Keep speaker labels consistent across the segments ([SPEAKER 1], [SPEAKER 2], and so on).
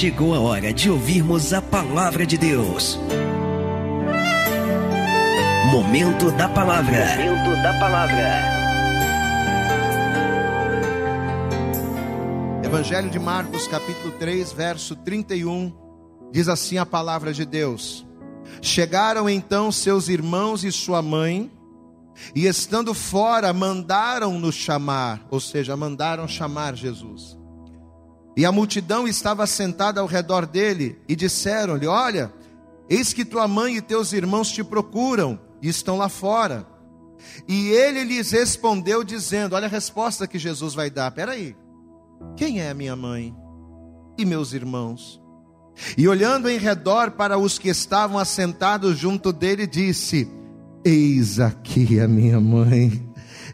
[SPEAKER 1] chegou a hora de ouvirmos a palavra de Deus. Momento da palavra. Momento da palavra.
[SPEAKER 2] Evangelho de Marcos, capítulo 3, verso 31, diz assim a palavra de Deus: Chegaram então seus irmãos e sua mãe, e estando fora, mandaram-nos chamar, ou seja, mandaram chamar Jesus. E a multidão estava sentada ao redor dele, e disseram-lhe: Olha, eis que tua mãe e teus irmãos te procuram, e estão lá fora. E ele lhes respondeu, dizendo: Olha a resposta que Jesus vai dar. Peraí, quem é a minha mãe e meus irmãos? E olhando em redor para os que estavam assentados junto dele, disse: Eis aqui a minha mãe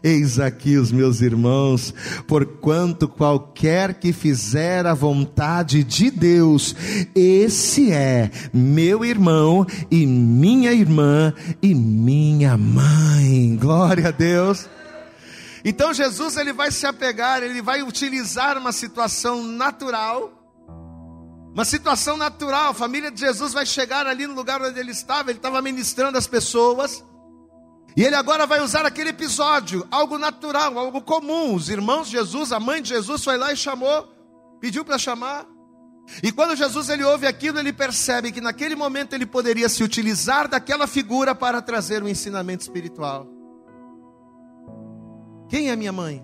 [SPEAKER 2] Eis aqui os meus irmãos, porquanto qualquer que fizer a vontade de Deus, esse é meu irmão e minha irmã e minha mãe. Glória a Deus. Então Jesus ele vai se apegar, ele vai utilizar uma situação natural, uma situação natural. A família de Jesus vai chegar ali no lugar onde ele estava, ele estava ministrando as pessoas. E ele agora vai usar aquele episódio, algo natural, algo comum. Os irmãos de Jesus, a mãe de Jesus foi lá e chamou, pediu para chamar. E quando Jesus ele ouve aquilo, ele percebe que naquele momento ele poderia se utilizar daquela figura para trazer um ensinamento espiritual. Quem é minha mãe?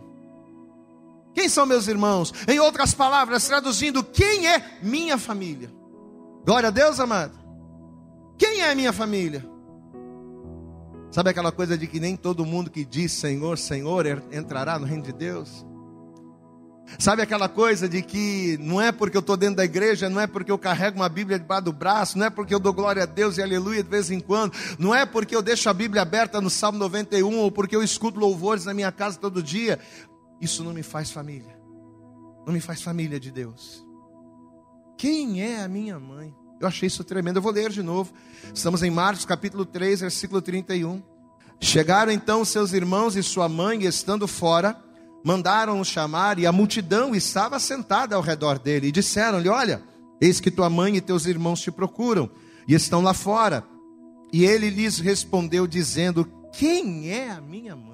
[SPEAKER 2] Quem são meus irmãos? Em outras palavras, traduzindo, quem é minha família? Glória a Deus, amado. Quem é minha família? Sabe aquela coisa de que nem todo mundo que diz Senhor, Senhor entrará no reino de Deus? Sabe aquela coisa de que não é porque eu estou dentro da igreja, não é porque eu carrego uma Bíblia debaixo do braço, não é porque eu dou glória a Deus e aleluia de vez em quando, não é porque eu deixo a Bíblia aberta no Salmo 91 ou porque eu escuto louvores na minha casa todo dia. Isso não me faz família, não me faz família de Deus. Quem é a minha mãe? Eu achei isso tremendo. Eu vou ler de novo. Estamos em Marcos capítulo 3, versículo 31. Chegaram então seus irmãos e sua mãe, estando fora, mandaram-o chamar, e a multidão estava sentada ao redor dele, e disseram-lhe: Olha, eis que tua mãe e teus irmãos te procuram, e estão lá fora. E ele lhes respondeu, dizendo: Quem é a minha mãe?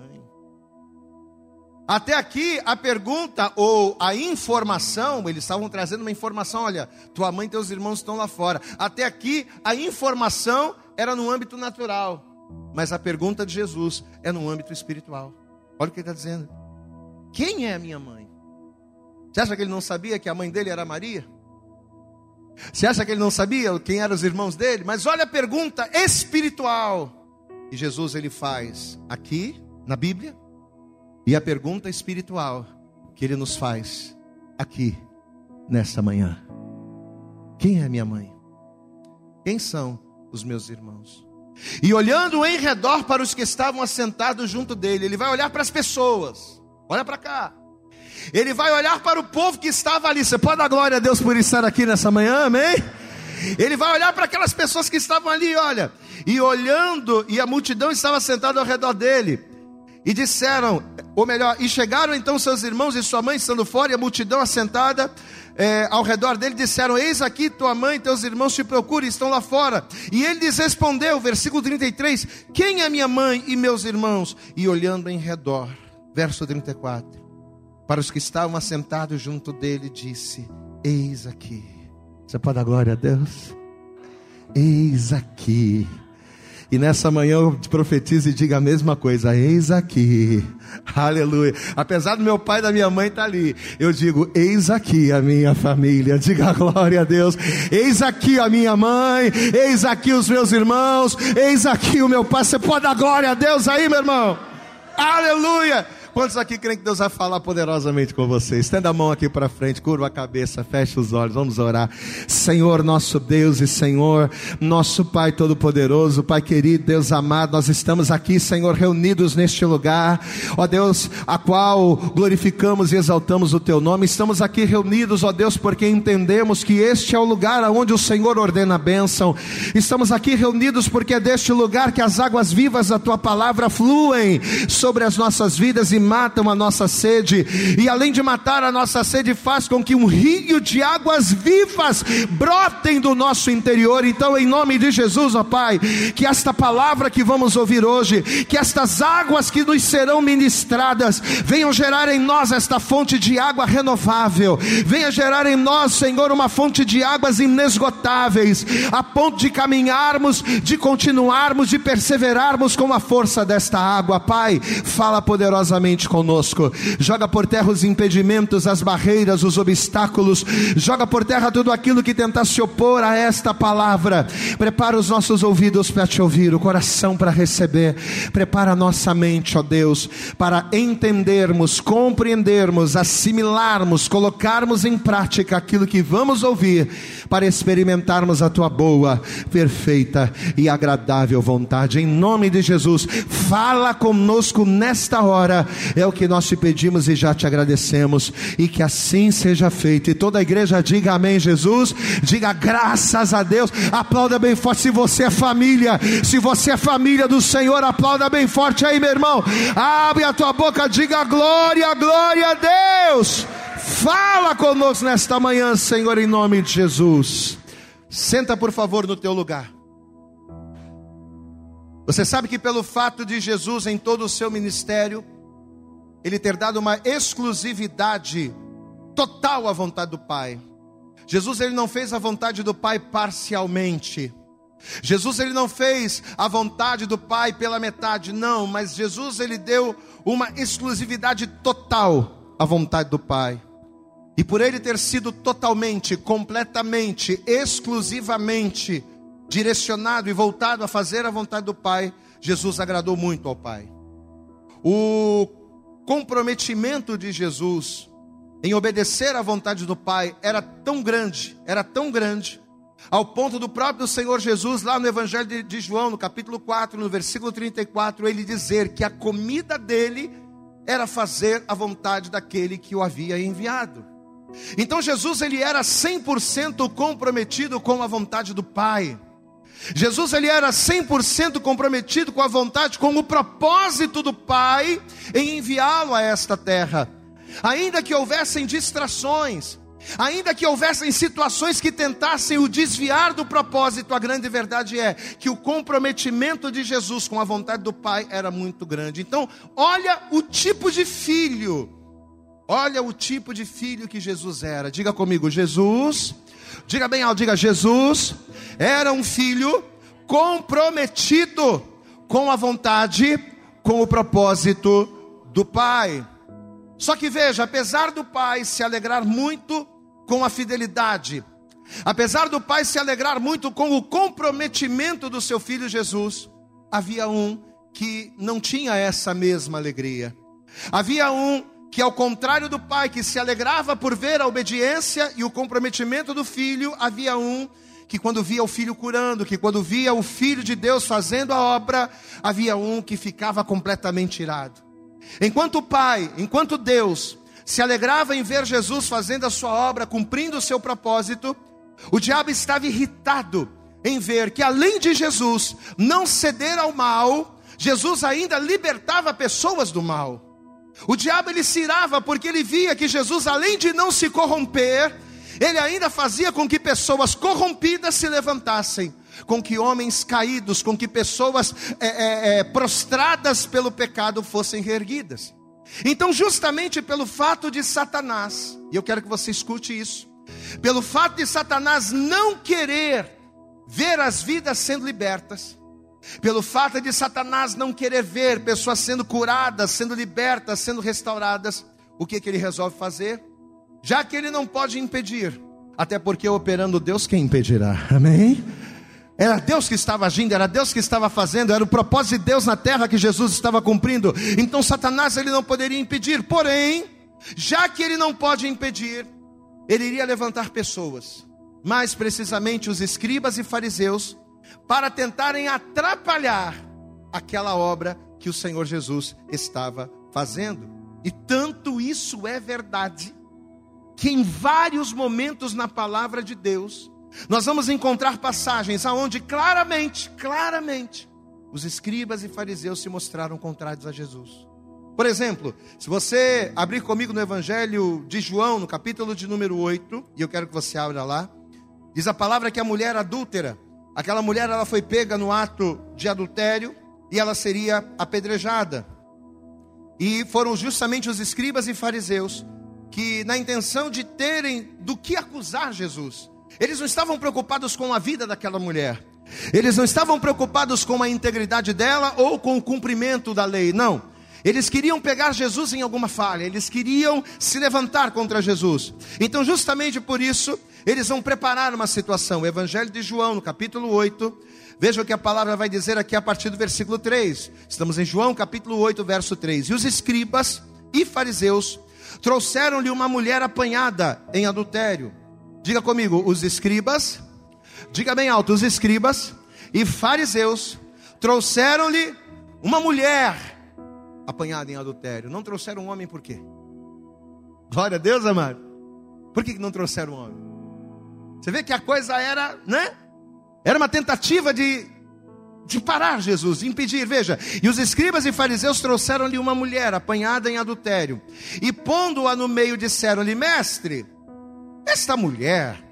[SPEAKER 2] Até aqui a pergunta ou a informação, eles estavam trazendo uma informação, olha, tua mãe e teus irmãos estão lá fora. Até aqui a informação era no âmbito natural, mas a pergunta de Jesus é no âmbito espiritual. Olha o que ele está dizendo. Quem é a minha mãe? Você acha que ele não sabia que a mãe dele era Maria? Você acha que ele não sabia quem eram os irmãos dele? Mas olha a pergunta espiritual que Jesus ele faz aqui na Bíblia e a pergunta espiritual que ele nos faz aqui, nesta manhã: Quem é minha mãe? Quem são os meus irmãos? E olhando em redor para os que estavam assentados junto dele, ele vai olhar para as pessoas, olha para cá. Ele vai olhar para o povo que estava ali. Você pode dar glória a Deus por estar aqui nessa manhã, amém? Ele vai olhar para aquelas pessoas que estavam ali, olha, e olhando, e a multidão estava sentada ao redor dele. E disseram, ou melhor, e chegaram então seus irmãos e sua mãe estando fora, e a multidão assentada é, ao redor dele, disseram: Eis aqui tua mãe e teus irmãos te procuram, estão lá fora. E ele lhes respondeu, versículo 33, Quem é minha mãe e meus irmãos? E olhando em redor, verso 34, para os que estavam assentados junto dele, disse: Eis aqui. Você pode dar glória a Deus? Eis aqui e nessa manhã eu te profetizo e diga a mesma coisa: eis aqui, aleluia. Apesar do meu pai e da minha mãe estar tá ali, eu digo: eis aqui a minha família, diga glória a Deus. Eis aqui a minha mãe, eis aqui os meus irmãos, eis aqui o meu pai. Você pode dar glória a Deus aí, meu irmão? Aleluia. Quantos aqui creem que Deus vai falar poderosamente com vocês? Estenda a mão aqui para frente, curva a cabeça, fecha os olhos, vamos orar. Senhor, nosso Deus e Senhor, nosso Pai Todo-Poderoso, Pai querido, Deus amado, nós estamos aqui, Senhor, reunidos neste lugar, ó Deus, a qual glorificamos e exaltamos o Teu nome. Estamos aqui reunidos, ó Deus, porque entendemos que este é o lugar onde o Senhor ordena a bênção. Estamos aqui reunidos porque é deste lugar que as águas vivas da Tua palavra fluem sobre as nossas vidas e matam a nossa sede, e além de matar a nossa sede, faz com que um rio de águas vivas brotem do nosso interior. Então, em nome de Jesus, ó Pai, que esta palavra que vamos ouvir hoje, que estas águas que nos serão ministradas, venham gerar em nós esta fonte de água renovável, venha gerar em nós, Senhor, uma fonte de águas inesgotáveis, a ponto de caminharmos, de continuarmos, de perseverarmos com a força desta água. Pai, fala poderosamente conosco, joga por terra os impedimentos, as barreiras, os obstáculos, joga por terra tudo aquilo que tentar se opor a esta palavra. Prepara os nossos ouvidos para te ouvir, o coração para receber. Prepara a nossa mente, ó Deus, para entendermos, compreendermos, assimilarmos, colocarmos em prática aquilo que vamos ouvir, para experimentarmos a tua boa, perfeita e agradável vontade. Em nome de Jesus, fala conosco nesta hora. É o que nós te pedimos e já te agradecemos. E que assim seja feito. E toda a igreja diga amém, Jesus. Diga graças a Deus. Aplauda bem forte se você é família. Se você é família do Senhor, aplauda bem forte aí, meu irmão. Abre a tua boca, diga glória, glória a Deus. Fala conosco nesta manhã, Senhor, em nome de Jesus. Senta, por favor, no teu lugar. Você sabe que pelo fato de Jesus em todo o seu ministério, ele ter dado uma exclusividade total à vontade do Pai. Jesus ele não fez a vontade do Pai parcialmente. Jesus ele não fez a vontade do Pai pela metade, não, mas Jesus ele deu uma exclusividade total à vontade do Pai. E por ele ter sido totalmente, completamente, exclusivamente direcionado e voltado a fazer a vontade do Pai, Jesus agradou muito ao Pai. O comprometimento de Jesus em obedecer à vontade do Pai era tão grande, era tão grande, ao ponto do próprio Senhor Jesus, lá no Evangelho de João, no capítulo 4, no versículo 34, ele dizer que a comida dele era fazer a vontade daquele que o havia enviado. Então Jesus ele era 100% comprometido com a vontade do Pai. Jesus ele era 100% comprometido com a vontade, com o propósito do Pai em enviá-lo a esta terra. Ainda que houvessem distrações, ainda que houvessem situações que tentassem o desviar do propósito, a grande verdade é que o comprometimento de Jesus com a vontade do Pai era muito grande. Então, olha o tipo de filho. Olha o tipo de filho que Jesus era. Diga comigo, Jesus Diga bem alto, diga: Jesus era um filho comprometido com a vontade, com o propósito do Pai. Só que veja, apesar do Pai se alegrar muito com a fidelidade, apesar do Pai se alegrar muito com o comprometimento do seu filho Jesus, havia um que não tinha essa mesma alegria. Havia um que ao contrário do pai que se alegrava por ver a obediência e o comprometimento do filho, havia um que quando via o filho curando, que quando via o filho de Deus fazendo a obra, havia um que ficava completamente irado. Enquanto o pai, enquanto Deus se alegrava em ver Jesus fazendo a sua obra, cumprindo o seu propósito, o diabo estava irritado em ver que além de Jesus não ceder ao mal, Jesus ainda libertava pessoas do mal. O diabo ele se irava porque ele via que Jesus, além de não se corromper, ele ainda fazia com que pessoas corrompidas se levantassem, com que homens caídos, com que pessoas é, é, é, prostradas pelo pecado fossem reerguidas. Então, justamente pelo fato de Satanás, e eu quero que você escute isso, pelo fato de Satanás não querer ver as vidas sendo libertas, pelo fato de Satanás não querer ver pessoas sendo curadas, sendo libertas, sendo restauradas, o que, que ele resolve fazer? Já que ele não pode impedir, até porque operando Deus, quem impedirá? Amém? Era Deus que estava agindo, era Deus que estava fazendo, era o propósito de Deus na terra que Jesus estava cumprindo. Então Satanás ele não poderia impedir. Porém, já que ele não pode impedir, ele iria levantar pessoas, mais precisamente os escribas e fariseus, para tentarem atrapalhar aquela obra que o Senhor Jesus estava fazendo. E tanto isso é verdade, que em vários momentos na palavra de Deus, nós vamos encontrar passagens aonde claramente, claramente, os escribas e fariseus se mostraram contrários a Jesus. Por exemplo, se você abrir comigo no Evangelho de João, no capítulo de número 8, e eu quero que você abra lá, diz a palavra que a mulher adúltera, aquela mulher ela foi pega no ato de adultério e ela seria apedrejada. E foram justamente os escribas e fariseus que, na intenção de terem do que acusar Jesus, eles não estavam preocupados com a vida daquela mulher, eles não estavam preocupados com a integridade dela ou com o cumprimento da lei, não. Eles queriam pegar Jesus em alguma falha, eles queriam se levantar contra Jesus. Então, justamente por isso, eles vão preparar uma situação. O Evangelho de João, no capítulo 8, Veja o que a palavra vai dizer aqui a partir do versículo 3. Estamos em João capítulo 8, verso 3. E os escribas e fariseus trouxeram-lhe uma mulher apanhada em adultério. Diga comigo, os escribas, diga bem alto, os escribas e fariseus trouxeram-lhe uma mulher apanhada em adultério. Não trouxeram um homem por quê? Glória a Deus, amado. Por que não trouxeram um homem? Você vê que a coisa era, né? Era uma tentativa de, de parar Jesus, de impedir. Veja, e os escribas e fariseus trouxeram-lhe uma mulher apanhada em adultério, e pondo-a no meio, disseram-lhe: Mestre, esta mulher,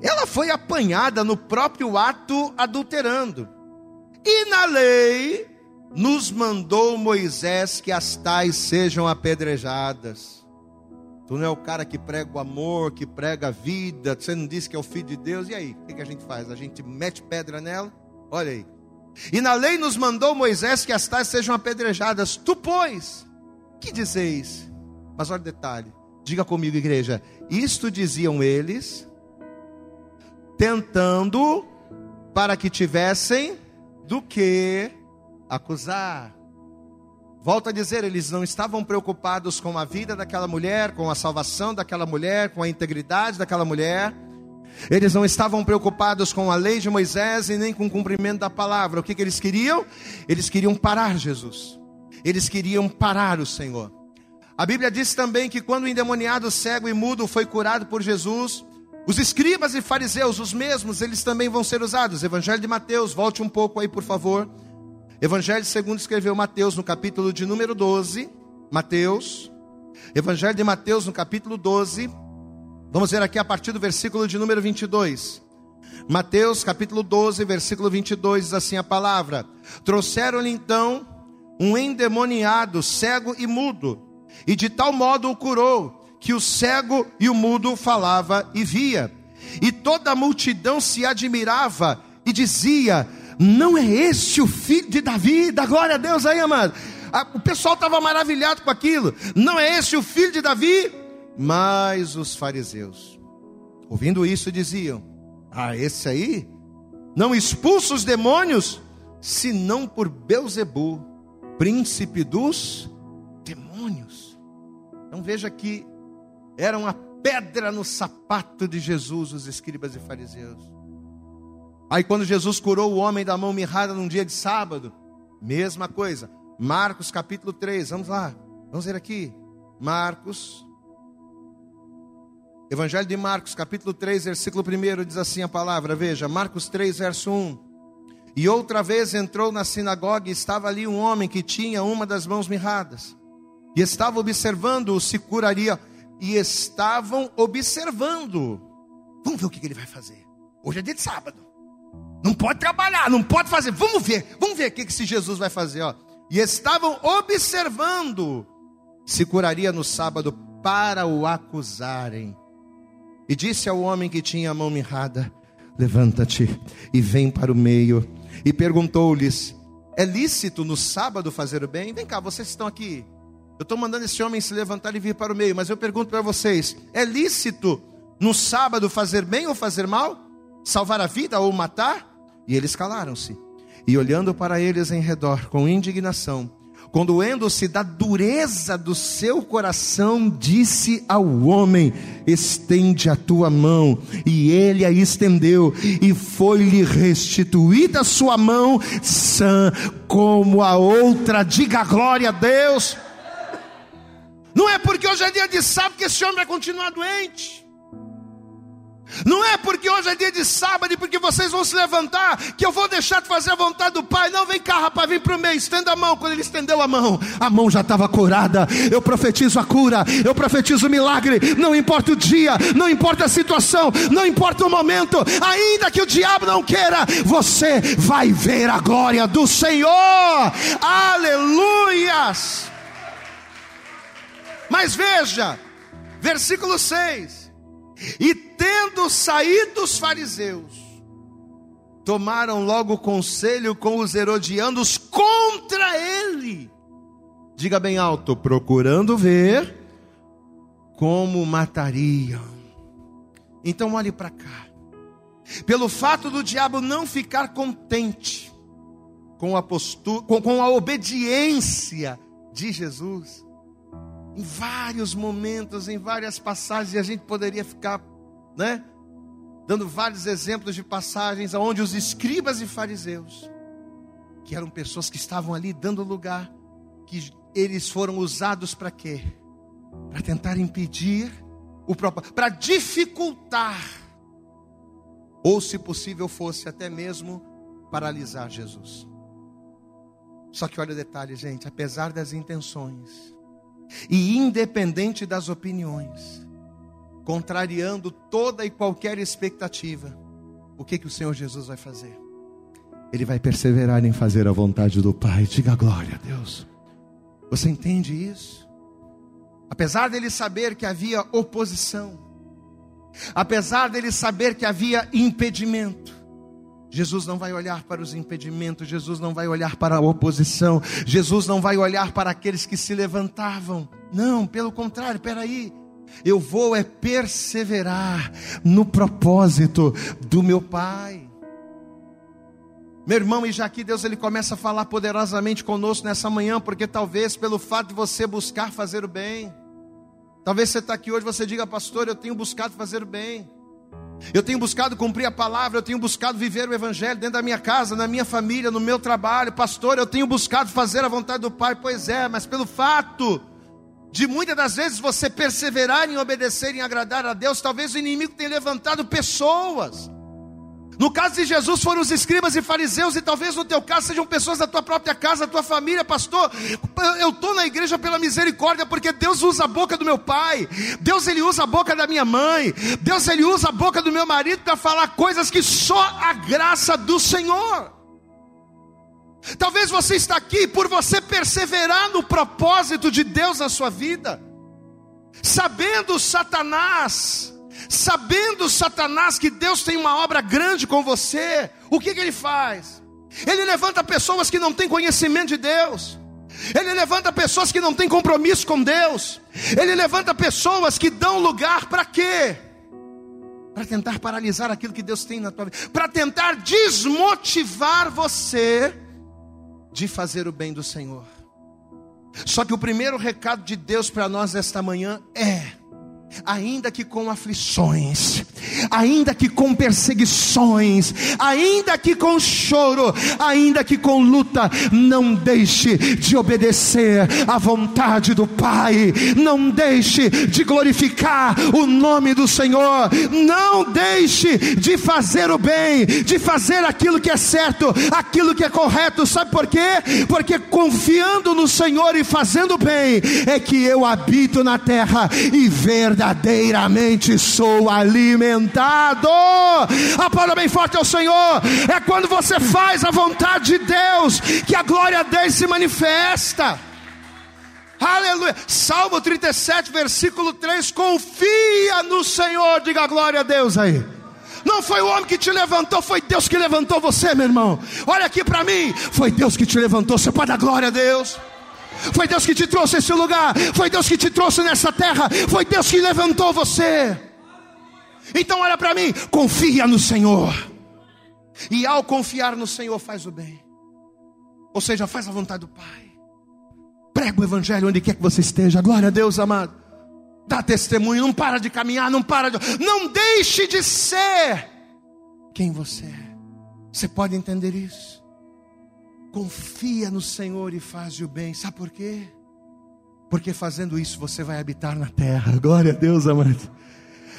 [SPEAKER 2] ela foi apanhada no próprio ato adulterando, e na lei nos mandou Moisés que as tais sejam apedrejadas. Tu não é o cara que prega o amor, que prega a vida, você não disse que é o filho de Deus, e aí? O que, a gente faz? A gente mete pedra nela? Olha aí. E na lei nos mandou Moisés que as tais sejam apedrejadas. Tu, pois, que dizeis? Mas olha o detalhe. Diga comigo, igreja. Isto diziam eles, tentando para que tivessem do que acusar. Volto a dizer, eles não estavam preocupados com a vida daquela mulher, com a salvação daquela mulher, com a integridade daquela mulher. Eles não estavam preocupados com a lei de Moisés e nem com o cumprimento da palavra. O que, que eles queriam? Eles queriam parar Jesus. Eles queriam parar o Senhor. A Bíblia diz também que quando o endemoniado cego e mudo foi curado por Jesus, os escribas e fariseus, os mesmos, eles também vão ser usados. Evangelho de Mateus, volte um pouco aí, por favor. Evangelho segundo escreveu Mateus no capítulo de número 12. Mateus. Evangelho de Mateus no capítulo 12. Vamos ver aqui a partir do versículo de número 22. Mateus capítulo 12, versículo 22 diz assim a palavra: Trouxeram-lhe então um endemoniado, cego e mudo, e de tal modo o curou, que o cego e o mudo falava e via. E toda a multidão se admirava e dizia: não é este o filho de Davi? Da glória a Deus aí, amado. O pessoal estava maravilhado com aquilo. Não é este o filho de Davi? Mas os fariseus, ouvindo isso, diziam: Ah, esse aí não expulsa os demônios, senão por Beuzebu, príncipe dos demônios. Então veja que era uma pedra no sapato de Jesus, os escribas e fariseus. Aí quando Jesus curou o homem da mão mirrada num dia de sábado, mesma coisa. Marcos capítulo 3, vamos lá. Vamos ver aqui. Marcos. Evangelho de Marcos, capítulo 3, versículo 1, diz assim a palavra, veja, Marcos 3, verso 1. E outra vez entrou na sinagoga e estava ali um homem que tinha uma das mãos mirradas. E estava observando se curaria. E estavam observando. Vamos ver o que ele vai fazer. Hoje é dia de sábado. Não pode trabalhar, não pode fazer. Vamos ver, vamos ver o que esse Jesus vai fazer. Ó. E estavam observando se curaria no sábado para o acusarem. E disse ao homem que tinha a mão mirrada: Levanta-te e vem para o meio. E perguntou-lhes: É lícito no sábado fazer o bem? Vem cá, vocês estão aqui. Eu estou mandando esse homem se levantar e vir para o meio, mas eu pergunto para vocês: é lícito no sábado fazer bem ou fazer mal? Salvar a vida ou matar? E eles calaram-se. E olhando para eles em redor com indignação, condoendo-se da dureza do seu coração, disse ao homem: Estende a tua mão. E ele a estendeu, e foi-lhe restituída a sua mão, sã como a outra. Diga glória a Deus. Não é porque hoje é dia de sábado que esse homem vai continuar doente. Não é porque hoje é dia de sábado e porque vocês vão se levantar que eu vou deixar de fazer a vontade do Pai. Não, vem cá, rapaz, vem para o meio, estenda a mão. Quando ele estendeu a mão, a mão já estava curada. Eu profetizo a cura, eu profetizo o milagre. Não importa o dia, não importa a situação, não importa o momento, ainda que o diabo não queira, você vai ver a glória do Senhor. Aleluias! Mas veja, versículo 6. E tendo saído os fariseus, tomaram logo conselho com os herodianos contra ele. Diga bem alto, procurando ver como matariam. Então olhe para cá. Pelo fato do diabo não ficar contente com a postura, com, com a obediência de Jesus, em vários momentos, em várias passagens, a gente poderia ficar, né? Dando vários exemplos de passagens onde os escribas e fariseus, que eram pessoas que estavam ali dando lugar, que eles foram usados para quê? Para tentar impedir o próprio, para dificultar, ou se possível fosse até mesmo paralisar Jesus. Só que olha o detalhe, gente, apesar das intenções, e independente das opiniões, contrariando toda e qualquer expectativa, o que que o Senhor Jesus vai fazer? Ele vai perseverar em fazer a vontade do Pai. Diga glória a Deus. Você entende isso? Apesar dele saber que havia oposição, apesar dele saber que havia impedimento, Jesus não vai olhar para os impedimentos, Jesus não vai olhar para a oposição, Jesus não vai olhar para aqueles que se levantavam. Não, pelo contrário, peraí. Eu vou é perseverar no propósito do meu Pai. Meu irmão, e já que Deus ele começa a falar poderosamente conosco nessa manhã, porque talvez pelo fato de você buscar fazer o bem, talvez você está aqui hoje, você diga, pastor, eu tenho buscado fazer o bem. Eu tenho buscado cumprir a palavra, eu tenho buscado viver o Evangelho dentro da minha casa, na minha família, no meu trabalho. Pastor, eu tenho buscado fazer a vontade do Pai. Pois é, mas pelo fato de muitas das vezes você perseverar em obedecer, em agradar a Deus, talvez o inimigo tenha levantado pessoas no caso de Jesus foram os escribas e fariseus, e talvez no teu caso sejam pessoas da tua própria casa, da tua família, pastor. Eu estou na igreja pela misericórdia, porque Deus usa a boca do meu pai, Deus ele usa a boca da minha mãe, Deus ele usa a boca do meu marido para falar coisas que só a graça do Senhor. Talvez você está aqui por você perseverar no propósito de Deus na sua vida, sabendo Satanás sabendo Satanás que Deus tem uma obra grande com você, o que, que ele faz? Ele levanta pessoas que não têm conhecimento de Deus. Ele levanta pessoas que não têm compromisso com Deus. Ele levanta pessoas que dão lugar para quê? Para tentar paralisar aquilo que Deus tem na tua vida, para tentar desmotivar você de fazer o bem do Senhor. Só que o primeiro recado de Deus para nós esta manhã é: ainda que com aflições, ainda que com perseguições, ainda que com choro, ainda que com luta, não deixe de obedecer à vontade do Pai, não deixe de glorificar o nome do Senhor, não deixe de fazer o bem, de fazer aquilo que é certo, aquilo que é correto, sabe por quê? Porque confiando no Senhor e fazendo bem, é que eu habito na terra e verdadeiramente verdadeiramente sou alimentado. Aplauda bem forte ao Senhor. É quando você faz a vontade de Deus que a glória dele se manifesta. Aleluia. Salmo 37, versículo 3: Confia no Senhor, diga glória a Deus aí. Não foi o homem que te levantou, foi Deus que levantou você, meu irmão. Olha aqui para mim, foi Deus que te levantou. Você pode dar glória a Deus. Foi Deus que te trouxe esse lugar. Foi Deus que te trouxe nessa terra. Foi Deus que levantou você. Então olha para mim, confia no Senhor. E ao confiar no Senhor faz o bem. Ou seja, faz a vontade do Pai. Prega o evangelho onde quer que você esteja. Glória a Deus, amado. Dá testemunho, não para de caminhar, não para de não deixe de ser quem você é. Você pode entender isso? Confia no Senhor e faz o bem. Sabe por quê? Porque fazendo isso você vai habitar na terra. Glória a Deus, amado.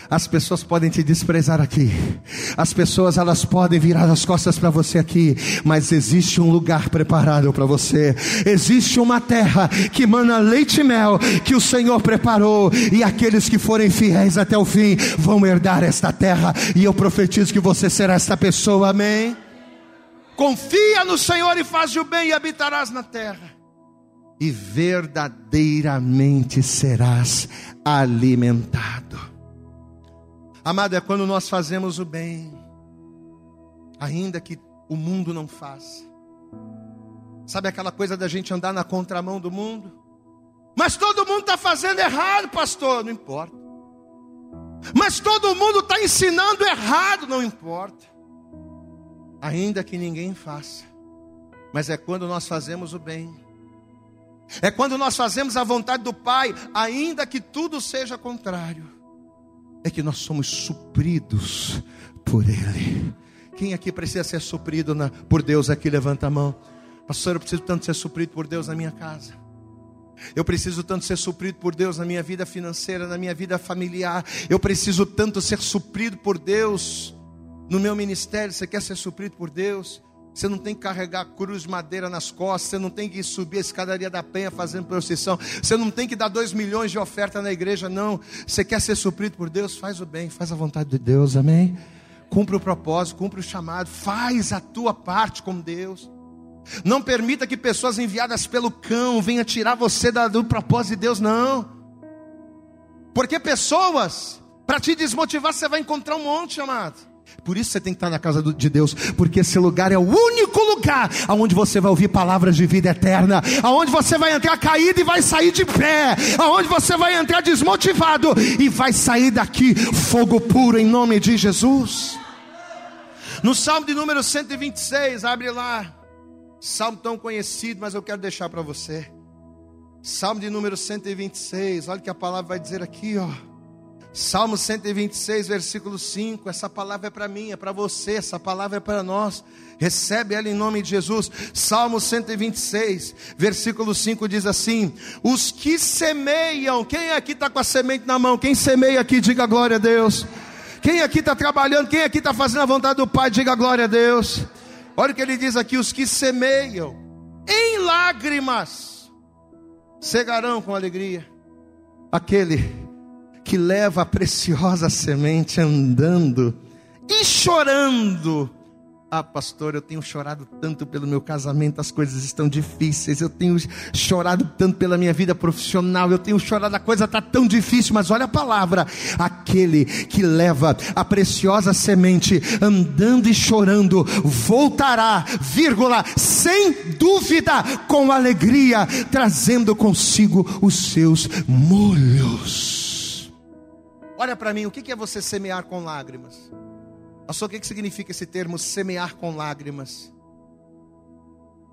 [SPEAKER 2] As pessoas podem te desprezar aqui. As pessoas elas podem virar as costas para você aqui, mas existe um lugar preparado para você. Existe uma terra que mana leite e mel que o Senhor preparou e aqueles que forem fiéis até o fim vão herdar esta terra e eu profetizo que você será esta pessoa. Amém. Confia no Senhor e faz o bem e habitarás na terra. E verdadeiramente serás alimentado. Amado, é quando nós fazemos o bem, ainda que o mundo não faça. Sabe aquela coisa da gente andar na contramão do mundo? Mas todo mundo está fazendo errado, pastor, não importa. Mas todo mundo está ensinando errado, não importa. Ainda que ninguém faça, mas é quando nós fazemos o bem, é quando nós fazemos a vontade do Pai, ainda que tudo seja contrário é que nós somos supridos por Ele. Quem aqui precisa ser suprido na, por Deus aqui? Levanta a mão. Pastor, eu preciso tanto ser suprido por Deus na minha casa. Eu preciso tanto ser suprido por Deus na minha vida financeira, na minha vida familiar. Eu preciso tanto ser suprido por Deus no meu ministério. Você quer ser suprido por Deus? Você não tem que carregar cruz de madeira nas costas. Você não tem que subir a escadaria da penha fazendo procissão. Você não tem que dar dois milhões de oferta na igreja, não. Você quer ser suprido por Deus? Faz o bem, faz a vontade de Deus, amém? Cumpre o propósito, cumpre o chamado. Faz a tua parte com Deus. Não permita que pessoas enviadas pelo cão venham tirar você do propósito de Deus, não. Porque pessoas, para te desmotivar, você vai encontrar um monte, amado. Por isso você tem que estar na casa de Deus, porque esse lugar é o único lugar aonde você vai ouvir palavras de vida eterna, aonde você vai entrar caído e vai sair de pé, aonde você vai entrar desmotivado e vai sair daqui fogo puro em nome de Jesus. No Salmo de número 126, abre lá. Salmo tão conhecido, mas eu quero deixar para você. Salmo de número 126, olha o que a palavra vai dizer aqui, ó. Salmo 126, versículo 5. Essa palavra é para mim, é para você, essa palavra é para nós. Recebe ela em nome de Jesus. Salmo 126, versículo 5 diz assim: Os que semeiam, quem aqui está com a semente na mão? Quem semeia aqui, diga glória a Deus. Quem aqui está trabalhando, quem aqui está fazendo a vontade do Pai, diga glória a Deus. Olha o que ele diz aqui: os que semeiam em lágrimas, cegarão com alegria. Aquele que leva a preciosa semente andando e chorando. Ah, pastor, eu tenho chorado tanto pelo meu casamento, as coisas estão difíceis. Eu tenho chorado tanto pela minha vida profissional. Eu tenho chorado, a coisa está tão difícil. Mas olha a palavra: aquele que leva a preciosa semente andando e chorando, voltará, vírgula, sem dúvida, com alegria, trazendo consigo os seus molhos. Olha para mim, o que é você semear com lágrimas? Pastor, o que significa esse termo semear com lágrimas?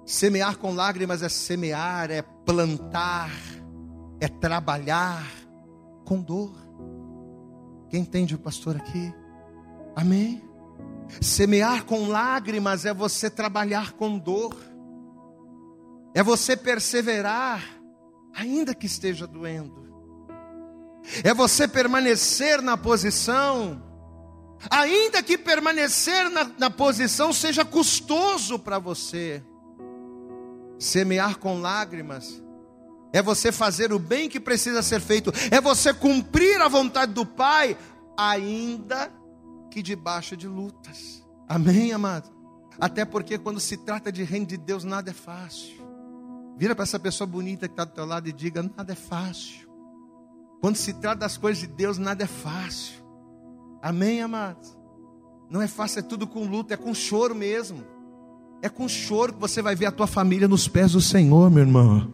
[SPEAKER 2] Semear com lágrimas é semear, é plantar, é trabalhar com dor. Quem entende o pastor aqui? Amém? Semear com lágrimas é você trabalhar com dor, é você perseverar, ainda que esteja doendo é você permanecer na posição, ainda que permanecer na, na posição seja custoso para você. Semear com lágrimas é você fazer o bem que precisa ser feito, é você cumprir a vontade do Pai, ainda que debaixo de lutas. Amém, amado? Até porque quando se trata de reino de Deus, nada é fácil. Vira para essa pessoa bonita que está do teu lado e diga: nada é fácil. Quando se trata das coisas de Deus, nada é fácil. Amém, amados? Não é fácil, é tudo com luta, é com choro mesmo. É com choro que você vai ver a tua família nos pés do Senhor, meu irmão.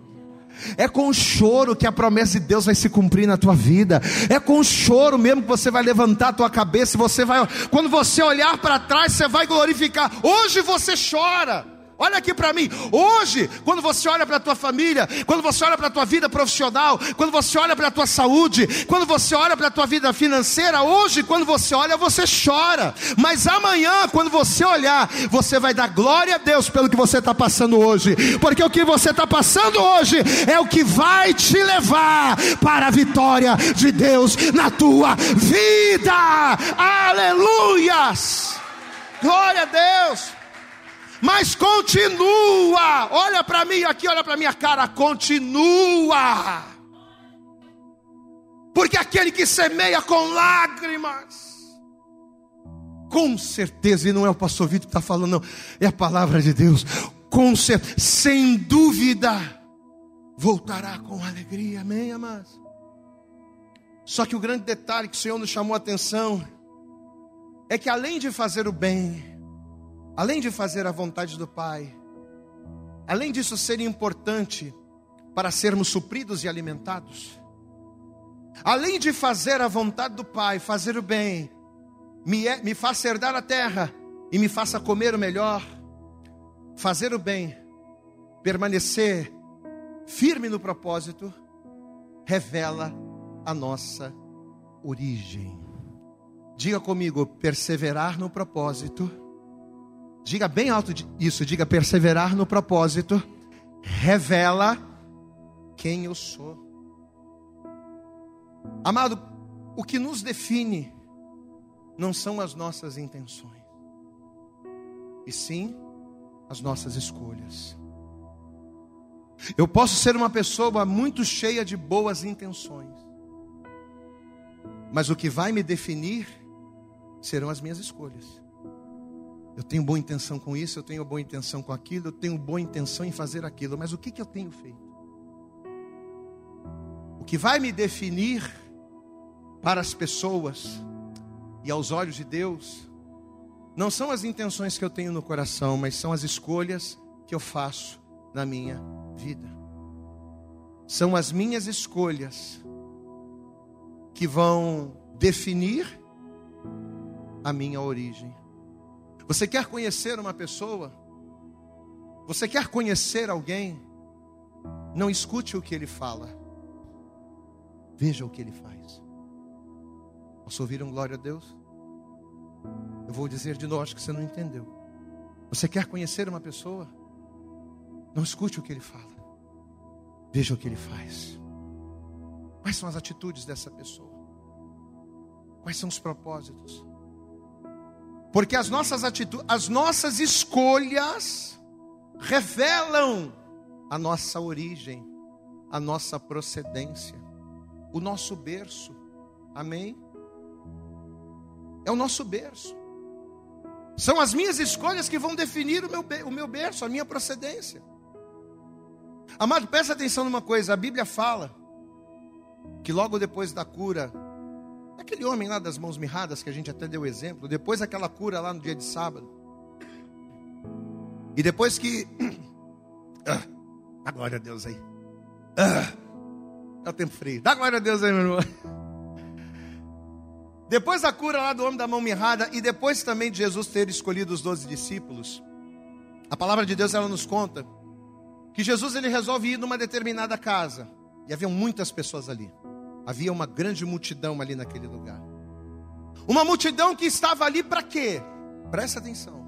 [SPEAKER 2] É com choro que a promessa de Deus vai se cumprir na tua vida. É com choro mesmo que você vai levantar a tua cabeça. Você vai, quando você olhar para trás, você vai glorificar. Hoje você chora, Olha aqui para mim. Hoje, quando você olha para a tua família, quando você olha para a tua vida profissional, quando você olha para a tua saúde, quando você olha para a tua vida financeira, hoje, quando você olha, você chora. Mas amanhã, quando você olhar, você vai dar glória a Deus pelo que você está passando hoje. Porque o que você está passando hoje é o que vai te levar para a vitória de Deus na tua vida. Aleluias! Glória a Deus! Mas continua, olha para mim aqui, olha para minha cara, continua. Porque aquele que semeia com lágrimas, com certeza, e não é o pastor Vitor que está falando, não, é a palavra de Deus, com certeza, sem dúvida, voltará com alegria, amém, amados? Só que o grande detalhe que o Senhor nos chamou a atenção é que além de fazer o bem, além de fazer a vontade do Pai, além disso ser importante para sermos supridos e alimentados, além de fazer a vontade do Pai, fazer o bem, me, é, me faça herdar a terra e me faça comer o melhor, fazer o bem, permanecer firme no propósito, revela a nossa origem. Diga comigo, perseverar no propósito Diga bem alto isso, diga perseverar no propósito, revela quem eu sou. Amado, o que nos define não são as nossas intenções, e sim as nossas escolhas. Eu posso ser uma pessoa muito cheia de boas intenções, mas o que vai me definir serão as minhas escolhas. Eu tenho boa intenção com isso, eu tenho boa intenção com aquilo, eu tenho boa intenção em fazer aquilo, mas o que, que eu tenho feito? O que vai me definir para as pessoas e aos olhos de Deus, não são as intenções que eu tenho no coração, mas são as escolhas que eu faço na minha vida. São as minhas escolhas que vão definir a minha origem. Você quer conhecer uma pessoa? Você quer conhecer alguém? Não escute o que ele fala, veja o que ele faz. Posso ouvir um glória a Deus? Eu vou dizer de novo, acho que você não entendeu. Você quer conhecer uma pessoa? Não escute o que ele fala, veja o que ele faz. Quais são as atitudes dessa pessoa? Quais são os propósitos? Porque as nossas atitudes, as nossas escolhas revelam a nossa origem, a nossa procedência, o nosso berço. Amém? É o nosso berço. São as minhas escolhas que vão definir o meu, o meu berço, a minha procedência. Amado, presta atenção numa coisa: a Bíblia fala que logo depois da cura Aquele homem lá das mãos mirradas que a gente até deu exemplo, depois daquela cura lá no dia de sábado. E depois que. Ah, dá glória a Deus aí. Ah, o tempo frio. Dá glória a Deus aí, meu irmão. Depois da cura lá do homem da mão mirrada e depois também de Jesus ter escolhido os doze discípulos, a palavra de Deus ela nos conta que Jesus ele resolve ir numa determinada casa e havia muitas pessoas ali. Havia uma grande multidão ali naquele lugar. Uma multidão que estava ali para quê? Presta atenção.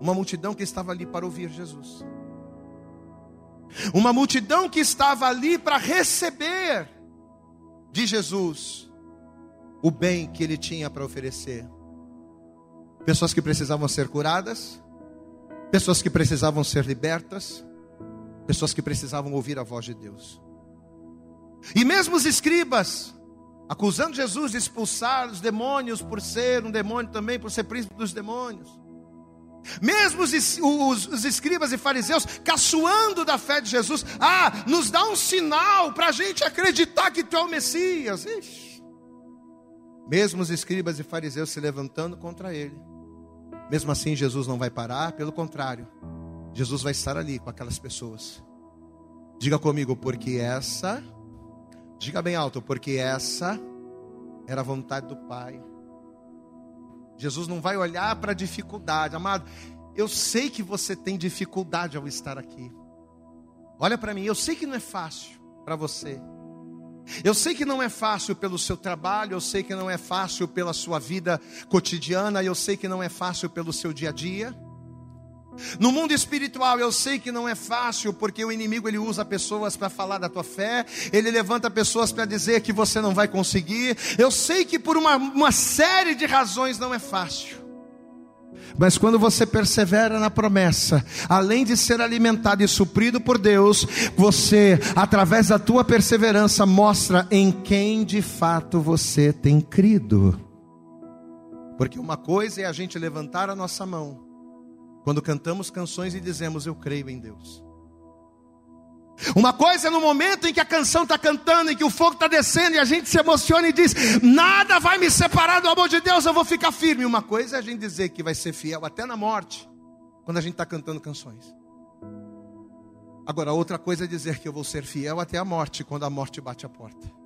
[SPEAKER 2] Uma multidão que estava ali para ouvir Jesus. Uma multidão que estava ali para receber de Jesus o bem que ele tinha para oferecer. Pessoas que precisavam ser curadas, pessoas que precisavam ser libertas, pessoas que precisavam ouvir a voz de Deus. E mesmo os escribas, acusando Jesus de expulsar os demônios por ser um demônio também, por ser príncipe dos demônios. Mesmo os, os, os, escribas e fariseus caçoando da fé de Jesus, ah, nos dá um sinal para a gente acreditar que tu é o Messias. Ixi. Mesmo os escribas e fariseus se levantando contra ele, mesmo assim Jesus não vai parar, pelo contrário, Jesus vai estar ali com aquelas pessoas. Diga comigo, porque essa Diga bem alto, porque essa era a vontade do Pai. Jesus não vai olhar para a dificuldade, amado. eu sei que você tem dificuldade ao estar aqui. Olha para mim, eu sei que não é fácil para você. Eu sei que não é fácil pelo seu trabalho, eu sei que não é fácil pela sua vida cotidiana, eu sei que não é fácil pelo seu dia a dia. No mundo espiritual, eu sei que não é fácil, porque o inimigo ele usa pessoas para falar da tua fé, ele levanta pessoas para dizer que você não vai conseguir. Eu sei que por uma, uma série de razões não é fácil. Mas quando você persevera na promessa, além de ser alimentado e suprido por Deus, você, através da tua perseverança, mostra em quem de fato você tem crido. Porque uma coisa é a gente levantar a nossa mão quando cantamos canções e dizemos eu creio em Deus. Uma coisa é no momento em que a canção está cantando, em que o fogo está descendo e a gente se emociona e diz: Nada vai me separar do amor de Deus, eu vou ficar firme. Uma coisa é a gente dizer que vai ser fiel até na morte, quando a gente está cantando canções. Agora, outra coisa é dizer que eu vou ser fiel até a morte, quando a morte bate a porta.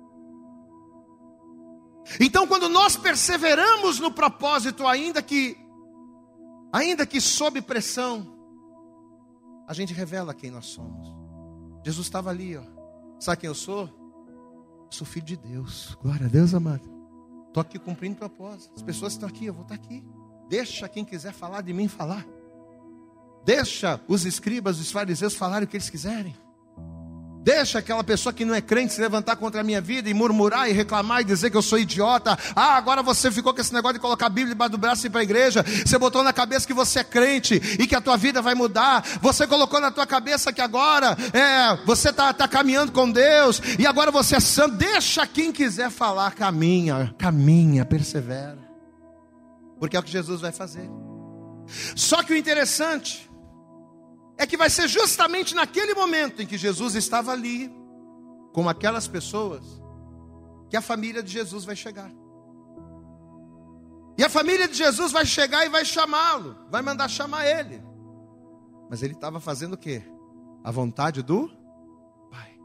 [SPEAKER 2] Então, quando nós perseveramos no propósito, ainda que, ainda que sob pressão, a gente revela quem nós somos. Jesus estava ali, ó. Sabe quem eu sou? Sou filho de Deus. Glória a Deus, amado. Estou aqui cumprindo propósito. As pessoas estão aqui, eu vou estar aqui. Deixa quem quiser falar de mim falar. Deixa os escribas, os fariseus falarem o que eles quiserem. Deixa aquela pessoa que não é crente se levantar contra a minha vida e murmurar e reclamar e dizer que eu sou idiota. Ah, agora você ficou com esse negócio de colocar a Bíblia debaixo do braço e ir para a igreja. Você botou na cabeça que você é crente e que a tua vida vai mudar. Você colocou na tua cabeça que agora é, você está tá caminhando com Deus e agora você é santo. Deixa quem quiser falar, caminha, caminha, persevera. Porque é o que Jesus vai fazer. Só que o interessante é que vai ser justamente naquele momento em que Jesus estava ali, com aquelas pessoas, que a família de Jesus vai chegar. E a família de Jesus vai chegar e vai chamá-lo, vai mandar chamar ele. Mas ele estava fazendo o quê? A vontade do Pai.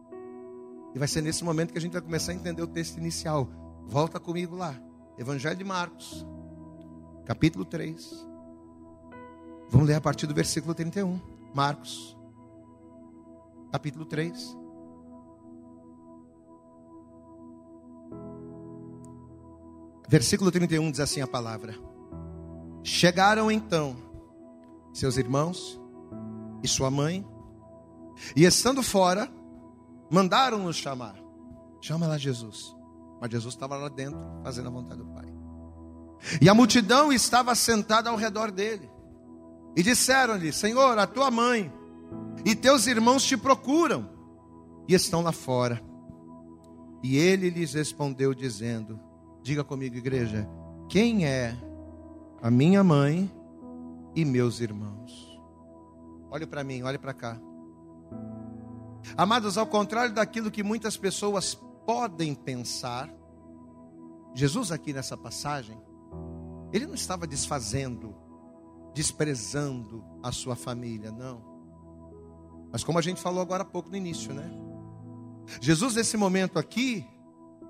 [SPEAKER 2] E vai ser nesse momento que a gente vai começar a entender o texto inicial. Volta comigo lá. Evangelho de Marcos, capítulo 3. Vamos ler a partir do versículo 31. Marcos, capítulo 3. Versículo 31 diz assim a palavra: Chegaram então seus irmãos e sua mãe, e estando fora, mandaram-nos chamar. Chama lá Jesus. Mas Jesus estava lá dentro, fazendo a vontade do Pai. E a multidão estava sentada ao redor dele. E disseram-lhe: Senhor, a tua mãe e teus irmãos te procuram e estão lá fora. E ele lhes respondeu, dizendo: Diga comigo, igreja, quem é a minha mãe e meus irmãos? Olhe para mim, olhe para cá. Amados, ao contrário daquilo que muitas pessoas podem pensar, Jesus aqui nessa passagem, ele não estava desfazendo desprezando a sua família, não. Mas como a gente falou agora há pouco no início, né? Jesus, nesse momento aqui,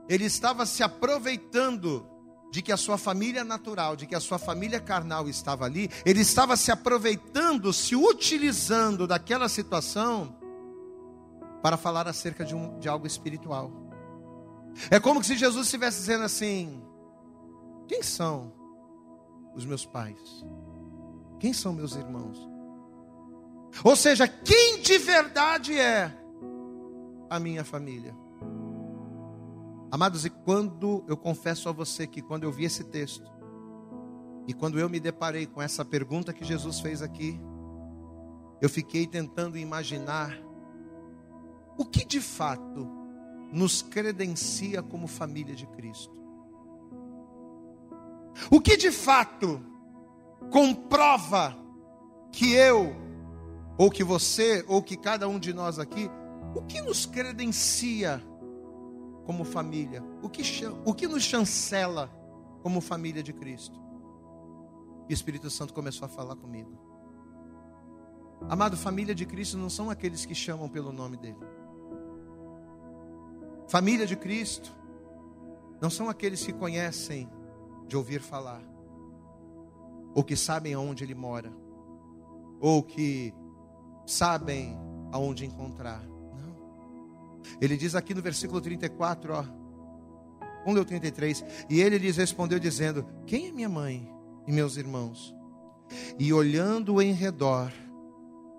[SPEAKER 2] ele estava se aproveitando de que a sua família natural, de que a sua família carnal estava ali, ele estava se aproveitando, se utilizando daquela situação para falar acerca de, um, de algo espiritual. É como se Jesus estivesse dizendo assim: quem são os meus pais? Quem são meus irmãos? Ou seja, quem de verdade é a minha família? Amados, e quando eu confesso a você que quando eu vi esse texto, e quando eu me deparei com essa pergunta que Jesus fez aqui, eu fiquei tentando imaginar o que de fato nos credencia como família de Cristo. O que de fato comprova que eu, ou que você, ou que cada um de nós aqui, o que nos credencia como família? O que, o que nos chancela como família de Cristo? E o Espírito Santo começou a falar comigo. Amado, família de Cristo não são aqueles que chamam pelo nome dele. Família de Cristo não são aqueles que conhecem de ouvir falar ou que sabem aonde ele mora. ou que sabem aonde encontrar. Não. Ele diz aqui no versículo 34, ó. Vamos ler o 33. E ele lhes respondeu dizendo: Quem é minha mãe e meus irmãos? E olhando em redor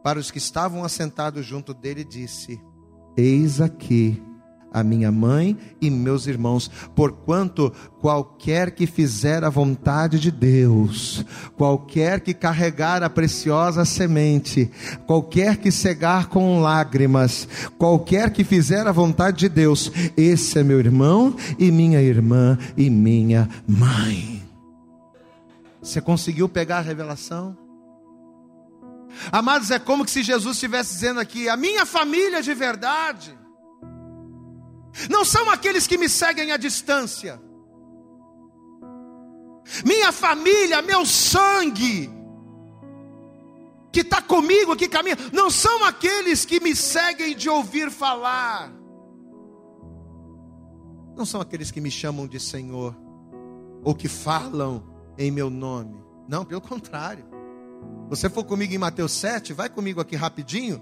[SPEAKER 2] para os que estavam assentados junto dele, disse: Eis aqui a minha mãe e meus irmãos, porquanto qualquer que fizer a vontade de Deus, qualquer que carregar a preciosa semente, qualquer que cegar com lágrimas, qualquer que fizer a vontade de Deus, esse é meu irmão e minha irmã e minha mãe. Você conseguiu pegar a revelação? Amados, é como se Jesus estivesse dizendo aqui: a minha família de verdade não são aqueles que me seguem à distância. Minha família, meu sangue, que está comigo, que caminha, não são aqueles que me seguem de ouvir falar. Não são aqueles que me chamam de Senhor, ou que falam em meu nome. Não, pelo contrário. Você for comigo em Mateus 7, vai comigo aqui rapidinho.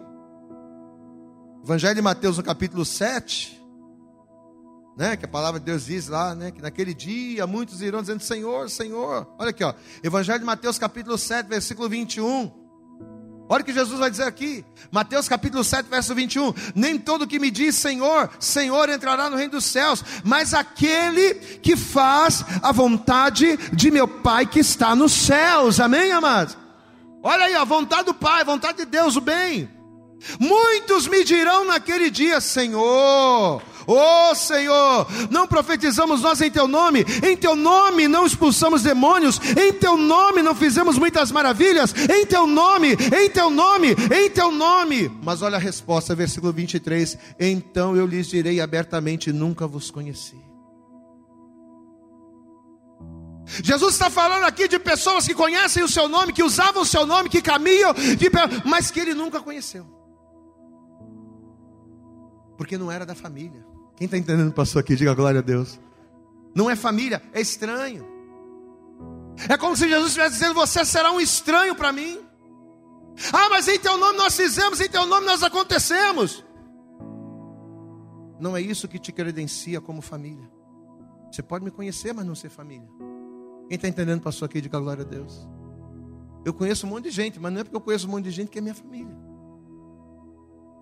[SPEAKER 2] Evangelho de Mateus, no capítulo 7 né? Que a palavra de Deus diz lá, né? Que naquele dia muitos irão dizendo: Senhor, Senhor. Olha aqui, ó. Evangelho de Mateus, capítulo 7, versículo 21. Olha o que Jesus vai dizer aqui. Mateus capítulo 7, verso 21. Nem todo que me diz Senhor, Senhor entrará no reino dos céus, mas aquele que faz a vontade de meu Pai que está nos céus. Amém, amados? Olha aí, a vontade do Pai, a vontade de Deus, o bem. Muitos me dirão naquele dia, Senhor, Oh Senhor, não profetizamos nós em Teu nome, em Teu nome não expulsamos demônios, em Teu nome não fizemos muitas maravilhas, em Teu nome, em Teu nome, em Teu nome. Mas olha a resposta, versículo 23: Então eu lhes direi abertamente: Nunca vos conheci. Jesus está falando aqui de pessoas que conhecem o seu nome, que usavam o seu nome, que caminham, mas que ele nunca conheceu. Porque não era da família. Quem está entendendo, pastor, aqui? Diga glória a Deus. Não é família, é estranho. É como se Jesus estivesse dizendo: Você será um estranho para mim. Ah, mas em teu nome nós fizemos, em teu nome nós acontecemos. Não é isso que te credencia como família. Você pode me conhecer, mas não ser família. Quem está entendendo, pastor, aqui? Diga glória a Deus. Eu conheço um monte de gente, mas não é porque eu conheço um monte de gente que é minha família.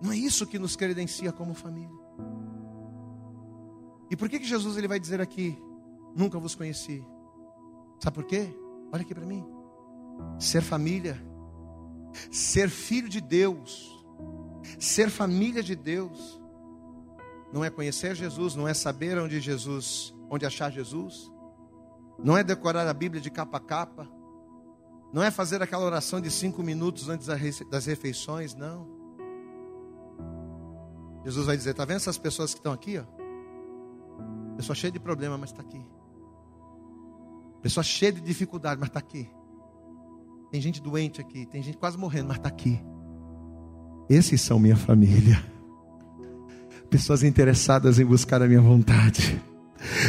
[SPEAKER 2] Não é isso que nos credencia como família. E por que, que Jesus ele vai dizer aqui: Nunca vos conheci? Sabe por quê? Olha aqui para mim. Ser família, ser filho de Deus, ser família de Deus, não é conhecer Jesus, não é saber onde Jesus, onde achar Jesus, não é decorar a Bíblia de capa a capa, não é fazer aquela oração de cinco minutos antes das refeições, não. Jesus vai dizer: está vendo essas pessoas que estão aqui? Ó? Pessoa cheia de problema, mas está aqui. Pessoa cheia de dificuldade, mas está aqui. Tem gente doente aqui, tem gente quase morrendo, mas está aqui. Esses são minha família. Pessoas interessadas em buscar a minha vontade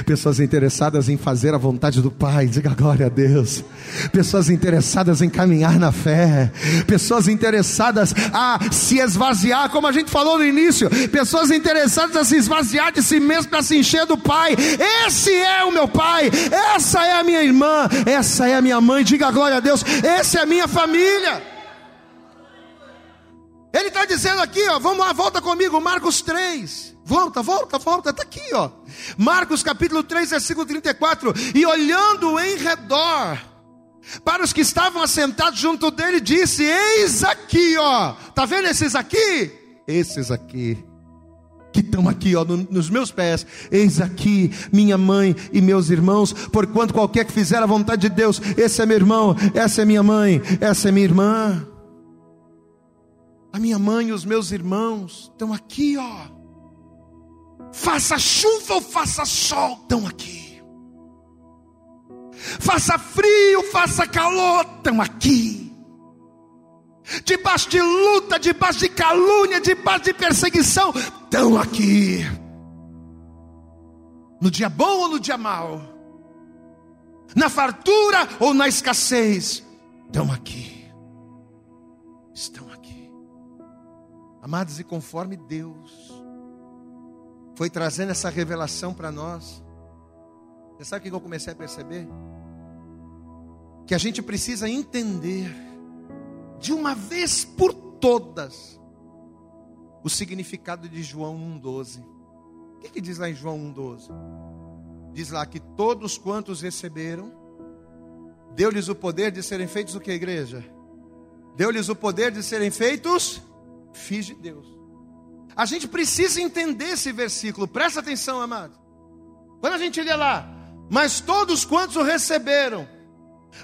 [SPEAKER 2] pessoas interessadas em fazer a vontade do Pai, diga glória a Deus, pessoas interessadas em caminhar na fé, pessoas interessadas a se esvaziar, como a gente falou no início, pessoas interessadas a se esvaziar de si mesmo para se encher do Pai. Esse é o meu Pai, essa é a minha irmã, essa é a minha mãe, diga glória a Deus, essa é a minha família. Ele está dizendo aqui, ó, vamos lá, volta comigo, Marcos 3. Volta, volta, volta, está aqui, ó. Marcos capítulo 3, versículo 34. E olhando em redor, para os que estavam assentados junto dele, disse: Eis aqui, ó. Tá vendo esses aqui? Esses aqui. Que estão aqui, ó, no, nos meus pés. Eis aqui minha mãe e meus irmãos. Porquanto qualquer que fizer a vontade de Deus, esse é meu irmão, essa é minha mãe, essa é minha irmã. A minha mãe e os meus irmãos estão aqui, ó. Faça chuva ou faça sol, estão aqui. Faça frio, faça calor, estão aqui. Debaixo de luta, debaixo de calúnia, debaixo de perseguição, estão aqui. No dia bom ou no dia mau, na fartura ou na escassez, estão aqui. estão. Amados, e conforme Deus foi trazendo essa revelação para nós, você sabe o que eu comecei a perceber? Que a gente precisa entender, de uma vez por todas, o significado de João 1,12. O que, que diz lá em João 1,12? Diz lá que todos quantos receberam, deu-lhes o poder de serem feitos o que, igreja? Deu-lhes o poder de serem feitos filhos de Deus. A gente precisa entender esse versículo, presta atenção, amado. Quando a gente lê lá, mas todos quantos o receberam,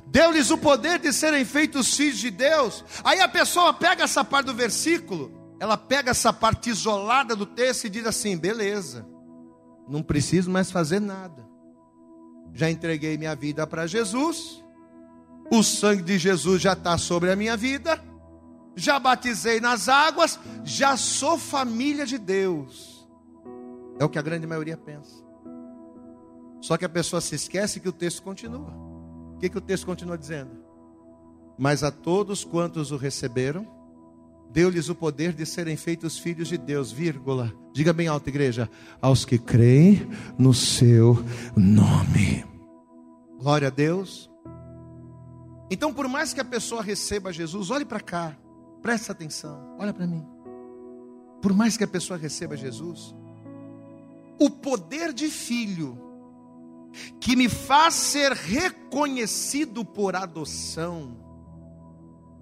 [SPEAKER 2] deu-lhes o poder de serem feitos filhos de Deus. Aí a pessoa pega essa parte do versículo, ela pega essa parte isolada do texto e diz assim: beleza, não preciso mais fazer nada. Já entreguei minha vida para Jesus, o sangue de Jesus já está sobre a minha vida, já batizei nas águas, já sou família de Deus. É o que a grande maioria pensa. Só que a pessoa se esquece que o texto continua. O que, que o texto continua dizendo? Mas a todos quantos o receberam, deu-lhes o poder de serem feitos filhos de Deus, vírgula. Diga bem alto, igreja, aos que creem no seu nome. Glória a Deus. Então, por mais que a pessoa receba Jesus, olhe para cá, preste atenção, olha para mim. Por mais que a pessoa receba Jesus, o poder de filho que me faz ser reconhecido por adoção,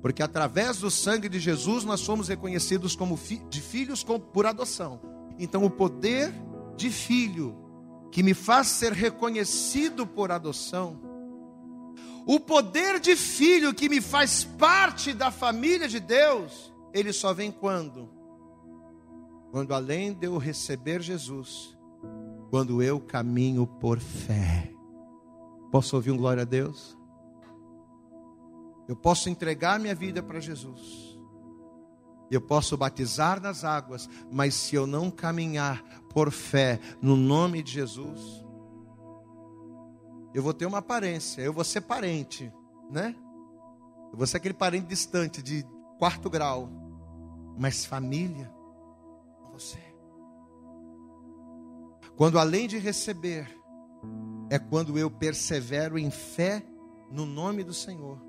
[SPEAKER 2] porque através do sangue de Jesus nós somos reconhecidos como fi de filhos por adoção. Então, o poder de filho que me faz ser reconhecido por adoção, o poder de filho que me faz parte da família de Deus, ele só vem quando? Quando além de eu receber Jesus, quando eu caminho por fé. Posso ouvir um glória a Deus? Eu posso entregar minha vida para Jesus. Eu posso batizar nas águas, mas se eu não caminhar por fé no nome de Jesus, eu vou ter uma aparência, eu vou ser parente, né? Eu vou ser aquele parente distante de quarto grau, mas família, você. Quando além de receber, é quando eu persevero em fé no nome do Senhor,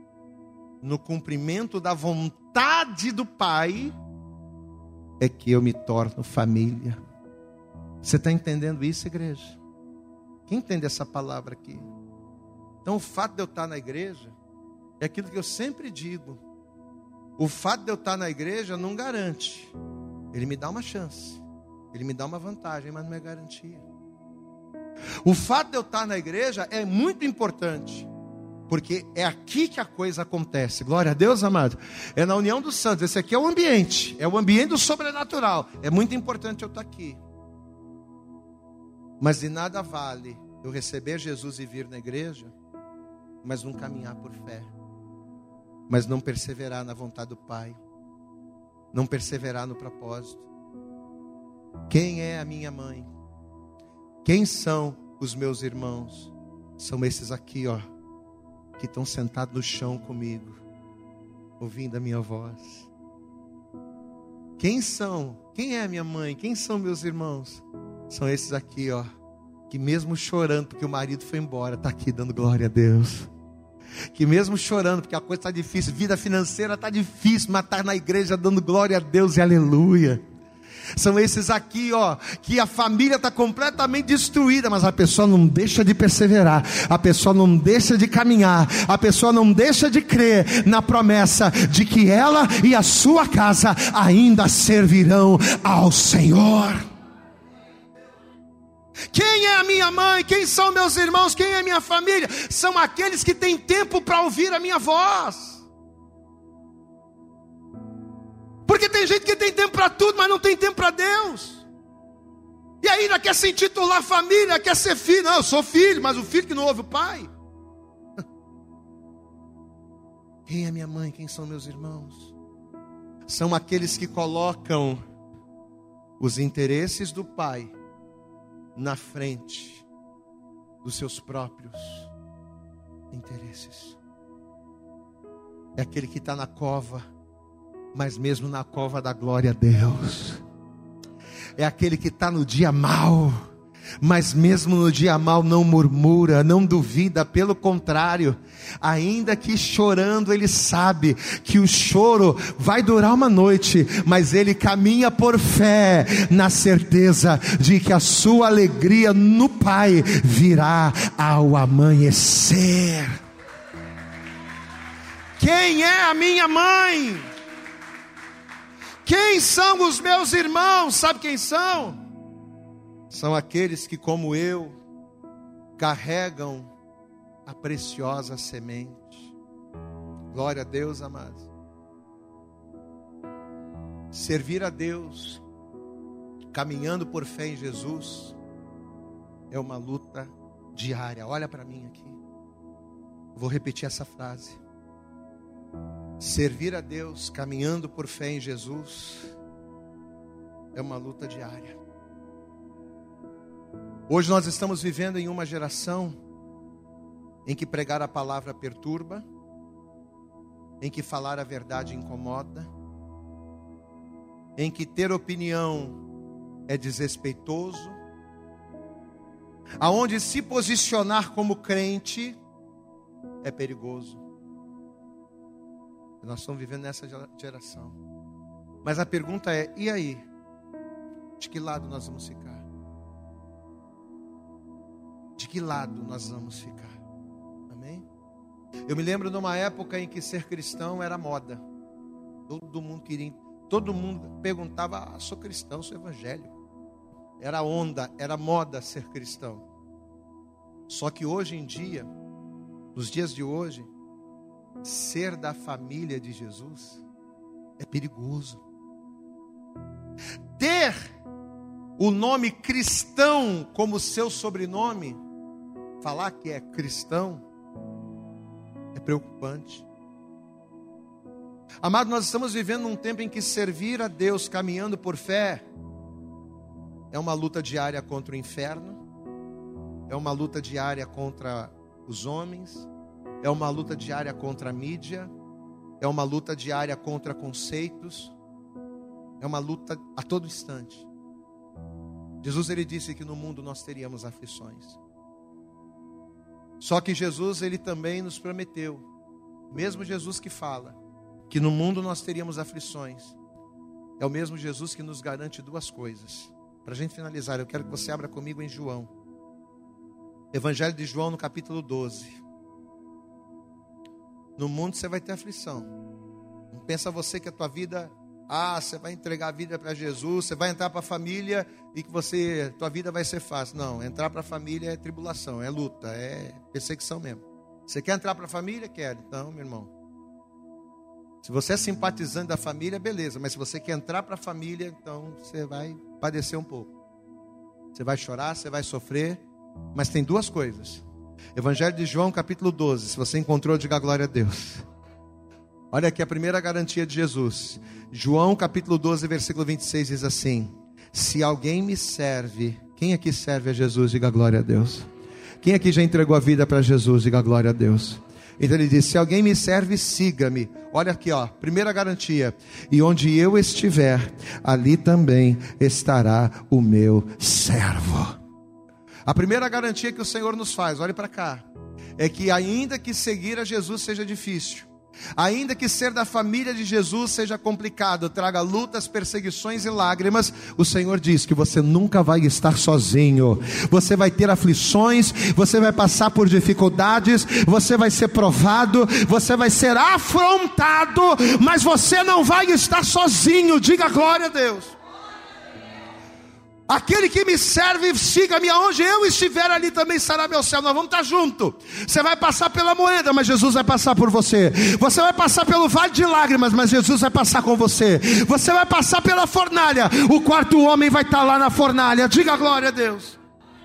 [SPEAKER 2] no cumprimento da vontade do Pai, é que eu me torno família. Você está entendendo isso, igreja? Quem entende essa palavra aqui? Então, o fato de eu estar na igreja é aquilo que eu sempre digo. O fato de eu estar na igreja não garante. Ele me dá uma chance. Ele me dá uma vantagem, mas não é garantia. O fato de eu estar na igreja é muito importante. Porque é aqui que a coisa acontece. Glória a Deus, amado. É na união dos santos. Esse aqui é o ambiente. É o ambiente do sobrenatural. É muito importante eu estar aqui. Mas de nada vale eu receber Jesus e vir na igreja mas não caminhar por fé, mas não perseverar na vontade do Pai, não perseverar no propósito. Quem é a minha mãe? Quem são os meus irmãos? São esses aqui, ó, que estão sentados no chão comigo, ouvindo a minha voz. Quem são? Quem é a minha mãe? Quem são meus irmãos? São esses aqui, ó, que mesmo chorando porque o marido foi embora, está aqui dando glória a Deus que mesmo chorando, porque a coisa está difícil, vida financeira está difícil, mas está na igreja dando glória a Deus e aleluia. São esses aqui, ó, que a família está completamente destruída, mas a pessoa não deixa de perseverar, a pessoa não deixa de caminhar, a pessoa não deixa de crer na promessa de que ela e a sua casa ainda servirão ao Senhor. Quem é a minha mãe? Quem são meus irmãos? Quem é minha família? São aqueles que têm tempo para ouvir a minha voz. Porque tem gente que tem tempo para tudo, mas não tem tempo para Deus. E ainda quer se intitular família, quer ser filho. Não, eu sou filho, mas o filho que não ouve o pai. Quem é minha mãe? Quem são meus irmãos? São aqueles que colocam os interesses do pai na frente dos seus próprios interesses. É aquele que está na cova, mas mesmo na cova da glória, Deus. É aquele que está no dia mal mas mesmo no dia mal não murmura, não duvida, pelo contrário, ainda que chorando, ele sabe que o choro vai durar uma noite, mas ele caminha por fé, na certeza de que a sua alegria no Pai virá ao amanhecer. Quem é a minha mãe? Quem são os meus irmãos? Sabe quem são? São aqueles que, como eu, carregam a preciosa semente. Glória a Deus, amados. Servir a Deus, caminhando por fé em Jesus, é uma luta diária. Olha para mim aqui. Vou repetir essa frase. Servir a Deus, caminhando por fé em Jesus, é uma luta diária. Hoje nós estamos vivendo em uma geração em que pregar a palavra perturba, em que falar a verdade incomoda, em que ter opinião é desrespeitoso, aonde se posicionar como crente é perigoso. Nós estamos vivendo nessa geração. Mas a pergunta é: e aí? De que lado nós vamos ficar? De que lado nós vamos ficar. Amém? Eu me lembro de uma época em que ser cristão era moda. Todo mundo queria, todo mundo perguntava: ah, sou cristão, sou evangélico. Era onda, era moda ser cristão. Só que hoje em dia, nos dias de hoje, ser da família de Jesus é perigoso. Ter o nome cristão como seu sobrenome falar que é cristão é preocupante. Amado, nós estamos vivendo um tempo em que servir a Deus caminhando por fé é uma luta diária contra o inferno, é uma luta diária contra os homens, é uma luta diária contra a mídia, é uma luta diária contra conceitos, é uma luta a todo instante. Jesus ele disse que no mundo nós teríamos aflições. Só que Jesus, ele também nos prometeu, mesmo Jesus que fala, que no mundo nós teríamos aflições, é o mesmo Jesus que nos garante duas coisas. Para a gente finalizar, eu quero que você abra comigo em João, Evangelho de João, no capítulo 12. No mundo você vai ter aflição. Não pensa você que a tua vida ah, você vai entregar a vida para Jesus, você vai entrar para a família e que você, tua vida vai ser fácil. Não, entrar para a família é tribulação, é luta, é perseguição mesmo. Você quer entrar para a família? Quer. Então, meu irmão. Se você é simpatizante da família, beleza. Mas se você quer entrar para a família, então você vai padecer um pouco. Você vai chorar, você vai sofrer. Mas tem duas coisas. Evangelho de João, capítulo 12. Se você encontrou, diga glória a Deus. Olha aqui a primeira garantia de Jesus. João capítulo 12, versículo 26 diz assim: Se alguém me serve, quem aqui serve a Jesus, diga glória a Deus. Quem aqui já entregou a vida para Jesus, diga glória a Deus. Então ele diz: Se alguém me serve, siga-me. Olha aqui, ó, primeira garantia. E onde eu estiver, ali também estará o meu servo. A primeira garantia que o Senhor nos faz, olhe para cá, é que ainda que seguir a Jesus seja difícil, Ainda que ser da família de Jesus seja complicado, traga lutas, perseguições e lágrimas, o Senhor diz que você nunca vai estar sozinho. Você vai ter aflições, você vai passar por dificuldades, você vai ser provado, você vai ser afrontado, mas você não vai estar sozinho. Diga glória a Deus. Aquele que me serve, siga-me aonde eu estiver, ali também estará meu céu. Nós vamos estar juntos. Você vai passar pela moeda, mas Jesus vai passar por você. Você vai passar pelo vale de lágrimas, mas Jesus vai passar com você. Você vai passar pela fornalha. O quarto homem vai estar lá na fornalha. Diga glória a Deus.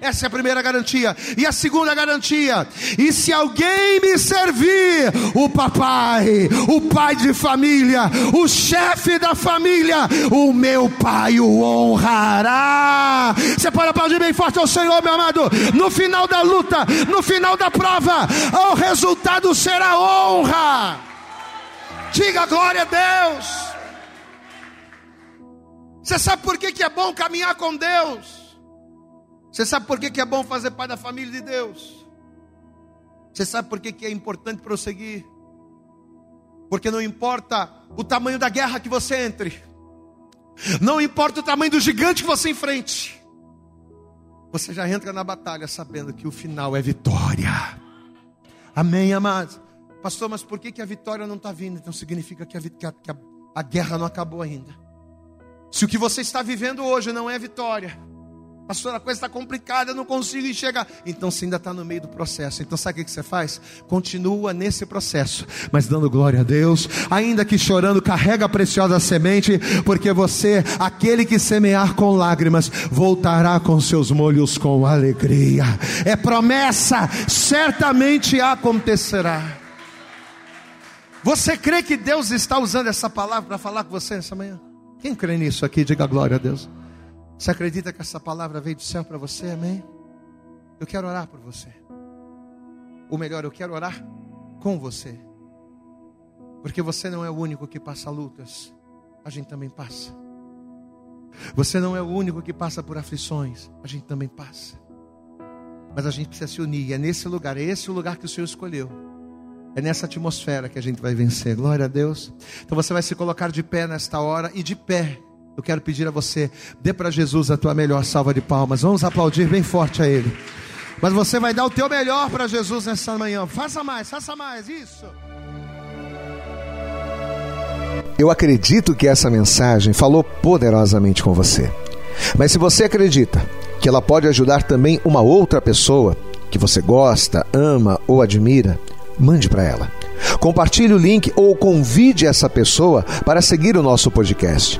[SPEAKER 2] Essa é a primeira garantia. E a segunda garantia: e se alguém me servir, o papai, o pai de família, o chefe da família, o meu pai o honrará. Você pode aplaudir bem forte ao Senhor, meu amado. No final da luta, no final da prova, o resultado será honra. Diga glória a Deus. Você sabe por que, é bom caminhar com Deus? Você sabe por que, é bom fazer parte da família de Deus? Você sabe por que é importante prosseguir? Porque não importa o tamanho da guerra que você entre, não importa o tamanho do gigante que você enfrente, você já entra na batalha sabendo que o final é vitória. Amém, amados? Pastor, mas por que, que a vitória não está vindo? Então significa que a, que, a, que a, a guerra não acabou ainda. Se o que você está vivendo hoje não é vitória, Pastor, a coisa está complicada, eu não consigo enxergar. Então você ainda está no meio do processo. Então sabe o que você faz? Continua nesse processo, mas dando glória a Deus, ainda que chorando, carrega a preciosa semente, porque você, aquele que semear com lágrimas, voltará com seus molhos com alegria. É promessa, certamente acontecerá. Você crê que Deus está usando essa palavra para falar com você essa manhã? Quem crê nisso aqui, diga glória a Deus. Você acredita que essa palavra veio do céu para você? Amém? Eu quero orar por você. Ou melhor, eu quero orar com você. Porque você não é o único que passa lutas, a gente também passa. Você não é o único que passa por aflições, a gente também passa. Mas a gente precisa se unir, é nesse lugar, é esse o lugar que o Senhor escolheu é nessa atmosfera que a gente vai vencer. Glória a Deus. Então você vai se colocar de pé nesta hora e de pé. Eu quero pedir a você, dê para Jesus a tua melhor salva de palmas. Vamos aplaudir bem forte a Ele. Mas você vai dar o teu melhor para Jesus nessa manhã. Faça mais, faça mais, isso.
[SPEAKER 3] Eu acredito que essa mensagem falou poderosamente com você. Mas se você acredita que ela pode ajudar também uma outra pessoa que você gosta, ama ou admira, mande para ela. Compartilhe o link ou convide essa pessoa para seguir o nosso podcast.